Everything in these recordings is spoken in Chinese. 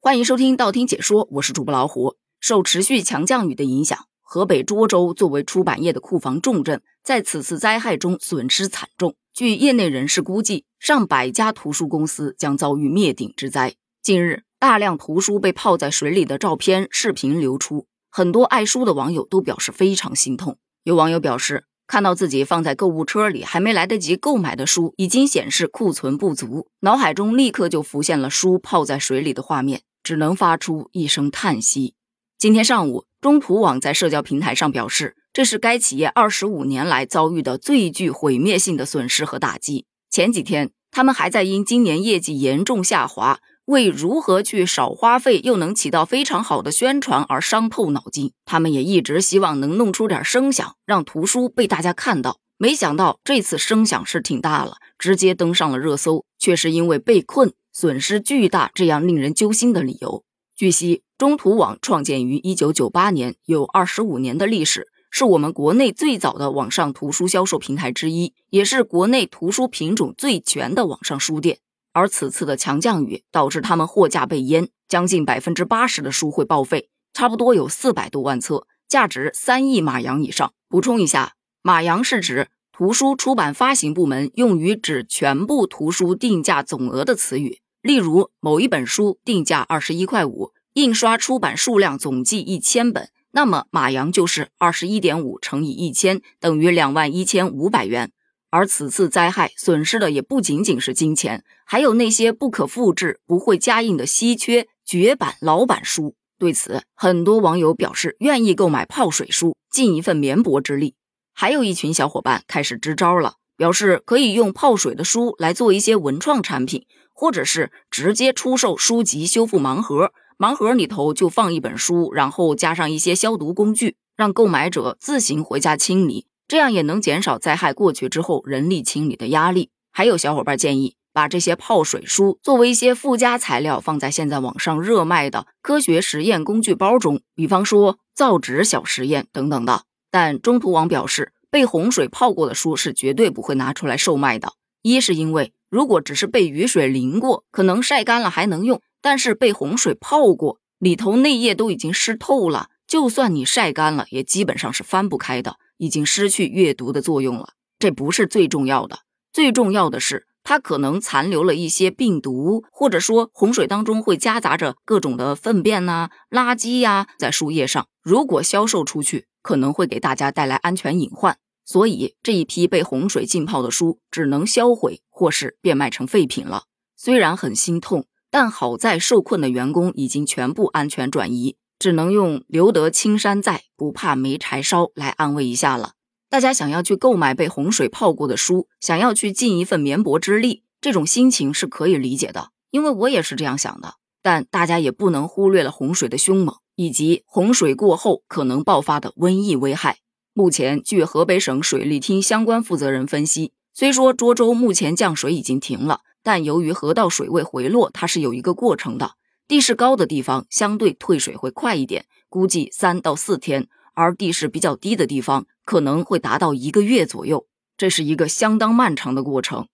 欢迎收听道听解说，我是主播老虎。受持续强降雨的影响，河北涿州作为出版业的库房重镇，在此次灾害中损失惨重。据业内人士估计，上百家图书公司将遭遇灭顶之灾。近日，大量图书被泡在水里的照片、视频流出，很多爱书的网友都表示非常心痛。有网友表示。看到自己放在购物车里还没来得及购买的书，已经显示库存不足，脑海中立刻就浮现了书泡在水里的画面，只能发出一声叹息。今天上午，中图网在社交平台上表示，这是该企业二十五年来遭遇的最具毁灭性的损失和打击。前几天，他们还在因今年业绩严重下滑。为如何去少花费又能起到非常好的宣传而伤透脑筋，他们也一直希望能弄出点声响，让图书被大家看到。没想到这次声响是挺大了，直接登上了热搜，却是因为被困、损失巨大这样令人揪心的理由。据悉，中图网创建于一九九八年，有二十五年的历史，是我们国内最早的网上图书销售平台之一，也是国内图书品种最全的网上书店。而此次的强降雨导致他们货架被淹，将近百分之八十的书会报废，差不多有四百多万册，价值三亿马洋以上。补充一下，马洋是指图书出版发行部门用于指全部图书定价总额的词语。例如，某一本书定价二十一块五，印刷出版数量总计一千本，那么马洋就是二十一点五乘以一千，等于两万一千五百元。而此次灾害损失的也不仅仅是金钱，还有那些不可复制、不会加印的稀缺绝版老版书。对此，很多网友表示愿意购买泡水书，尽一份绵薄之力。还有一群小伙伴开始支招了，表示可以用泡水的书来做一些文创产品，或者是直接出售书籍修复盲盒，盲盒里头就放一本书，然后加上一些消毒工具，让购买者自行回家清理。这样也能减少灾害过去之后人力清理的压力。还有小伙伴建议，把这些泡水书作为一些附加材料，放在现在网上热卖的科学实验工具包中，比方说造纸小实验等等的。但中途网表示，被洪水泡过的书是绝对不会拿出来售卖的。一是因为如果只是被雨水淋过，可能晒干了还能用；但是被洪水泡过，里头内页都已经湿透了，就算你晒干了，也基本上是翻不开的。已经失去阅读的作用了，这不是最重要的。最重要的是，它可能残留了一些病毒，或者说洪水当中会夹杂着各种的粪便呐、垃圾呀，在树叶上。如果销售出去，可能会给大家带来安全隐患。所以这一批被洪水浸泡的书只能销毁，或是变卖成废品了。虽然很心痛，但好在受困的员工已经全部安全转移。只能用“留得青山在，不怕没柴烧”来安慰一下了。大家想要去购买被洪水泡过的书，想要去尽一份绵薄之力，这种心情是可以理解的，因为我也是这样想的。但大家也不能忽略了洪水的凶猛，以及洪水过后可能爆发的瘟疫危害。目前，据河北省水利厅相关负责人分析，虽说涿州目前降水已经停了，但由于河道水位回落，它是有一个过程的。地势高的地方相对退水会快一点，估计三到四天；而地势比较低的地方可能会达到一个月左右，这是一个相当漫长的过程。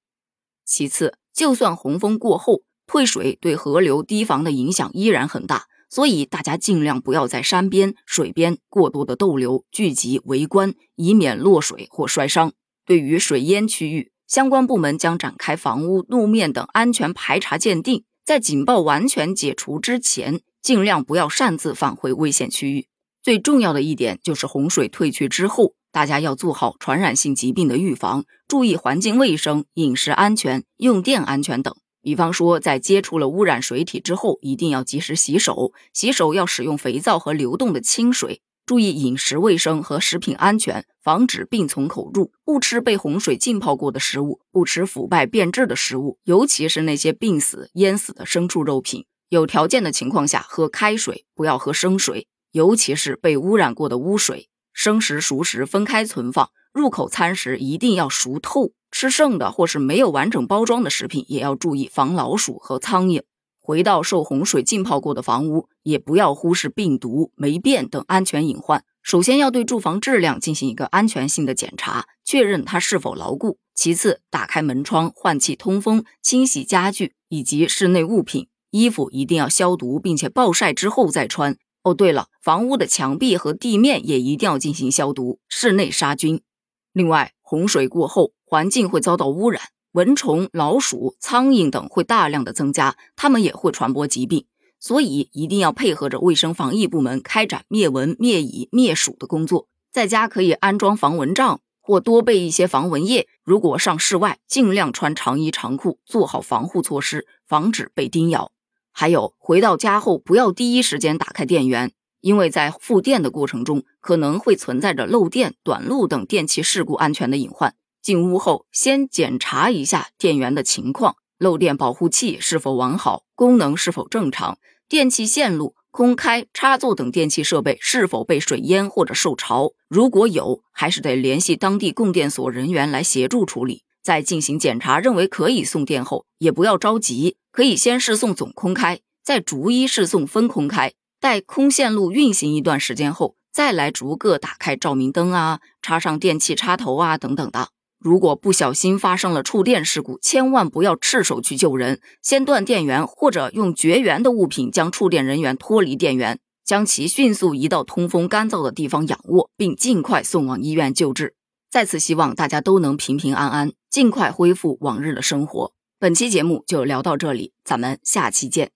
其次，就算洪峰过后退水，对河流堤防的影响依然很大，所以大家尽量不要在山边、水边过多的逗留、聚集围观，以免落水或摔伤。对于水淹区域，相关部门将展开房屋、路面等安全排查鉴定。在警报完全解除之前，尽量不要擅自返回危险区域。最重要的一点就是洪水退去之后，大家要做好传染性疾病的预防，注意环境卫生、饮食安全、用电安全等。比方说，在接触了污染水体之后，一定要及时洗手，洗手要使用肥皂和流动的清水。注意饮食卫生和食品安全，防止病从口入。不吃被洪水浸泡过的食物，不吃腐败变质的食物，尤其是那些病死、淹死的牲畜肉品。有条件的情况下，喝开水，不要喝生水，尤其是被污染过的污水。生食、熟食分开存放。入口餐食一定要熟透。吃剩的或是没有完整包装的食品，也要注意防老鼠和苍蝇。回到受洪水浸泡过的房屋，也不要忽视病毒、霉变等安全隐患。首先要对住房质量进行一个安全性的检查，确认它是否牢固。其次，打开门窗，换气通风，清洗家具以及室内物品，衣服一定要消毒，并且暴晒之后再穿。哦，对了，房屋的墙壁和地面也一定要进行消毒，室内杀菌。另外，洪水过后，环境会遭到污染，蚊虫、老鼠、苍蝇等会大量的增加，它们也会传播疾病。所以一定要配合着卫生防疫部门开展灭蚊、灭蚁、灭鼠的工作。在家可以安装防蚊帐，或多备一些防蚊液。如果上室外，尽量穿长衣长裤，做好防护措施，防止被叮咬。还有，回到家后不要第一时间打开电源，因为在复电的过程中可能会存在着漏电、短路等电气事故安全的隐患。进屋后先检查一下电源的情况，漏电保护器是否完好，功能是否正常。电器线路、空开、插座等电器设备是否被水淹或者受潮？如果有，还是得联系当地供电所人员来协助处理。在进行检查认为可以送电后，也不要着急，可以先试送总空开，再逐一试送分空开。待空线路运行一段时间后，再来逐个打开照明灯啊，插上电器插头啊等等的。如果不小心发生了触电事故，千万不要赤手去救人，先断电源或者用绝缘的物品将触电人员脱离电源，将其迅速移到通风干燥的地方仰卧，并尽快送往医院救治。再次希望大家都能平平安安，尽快恢复往日的生活。本期节目就聊到这里，咱们下期见。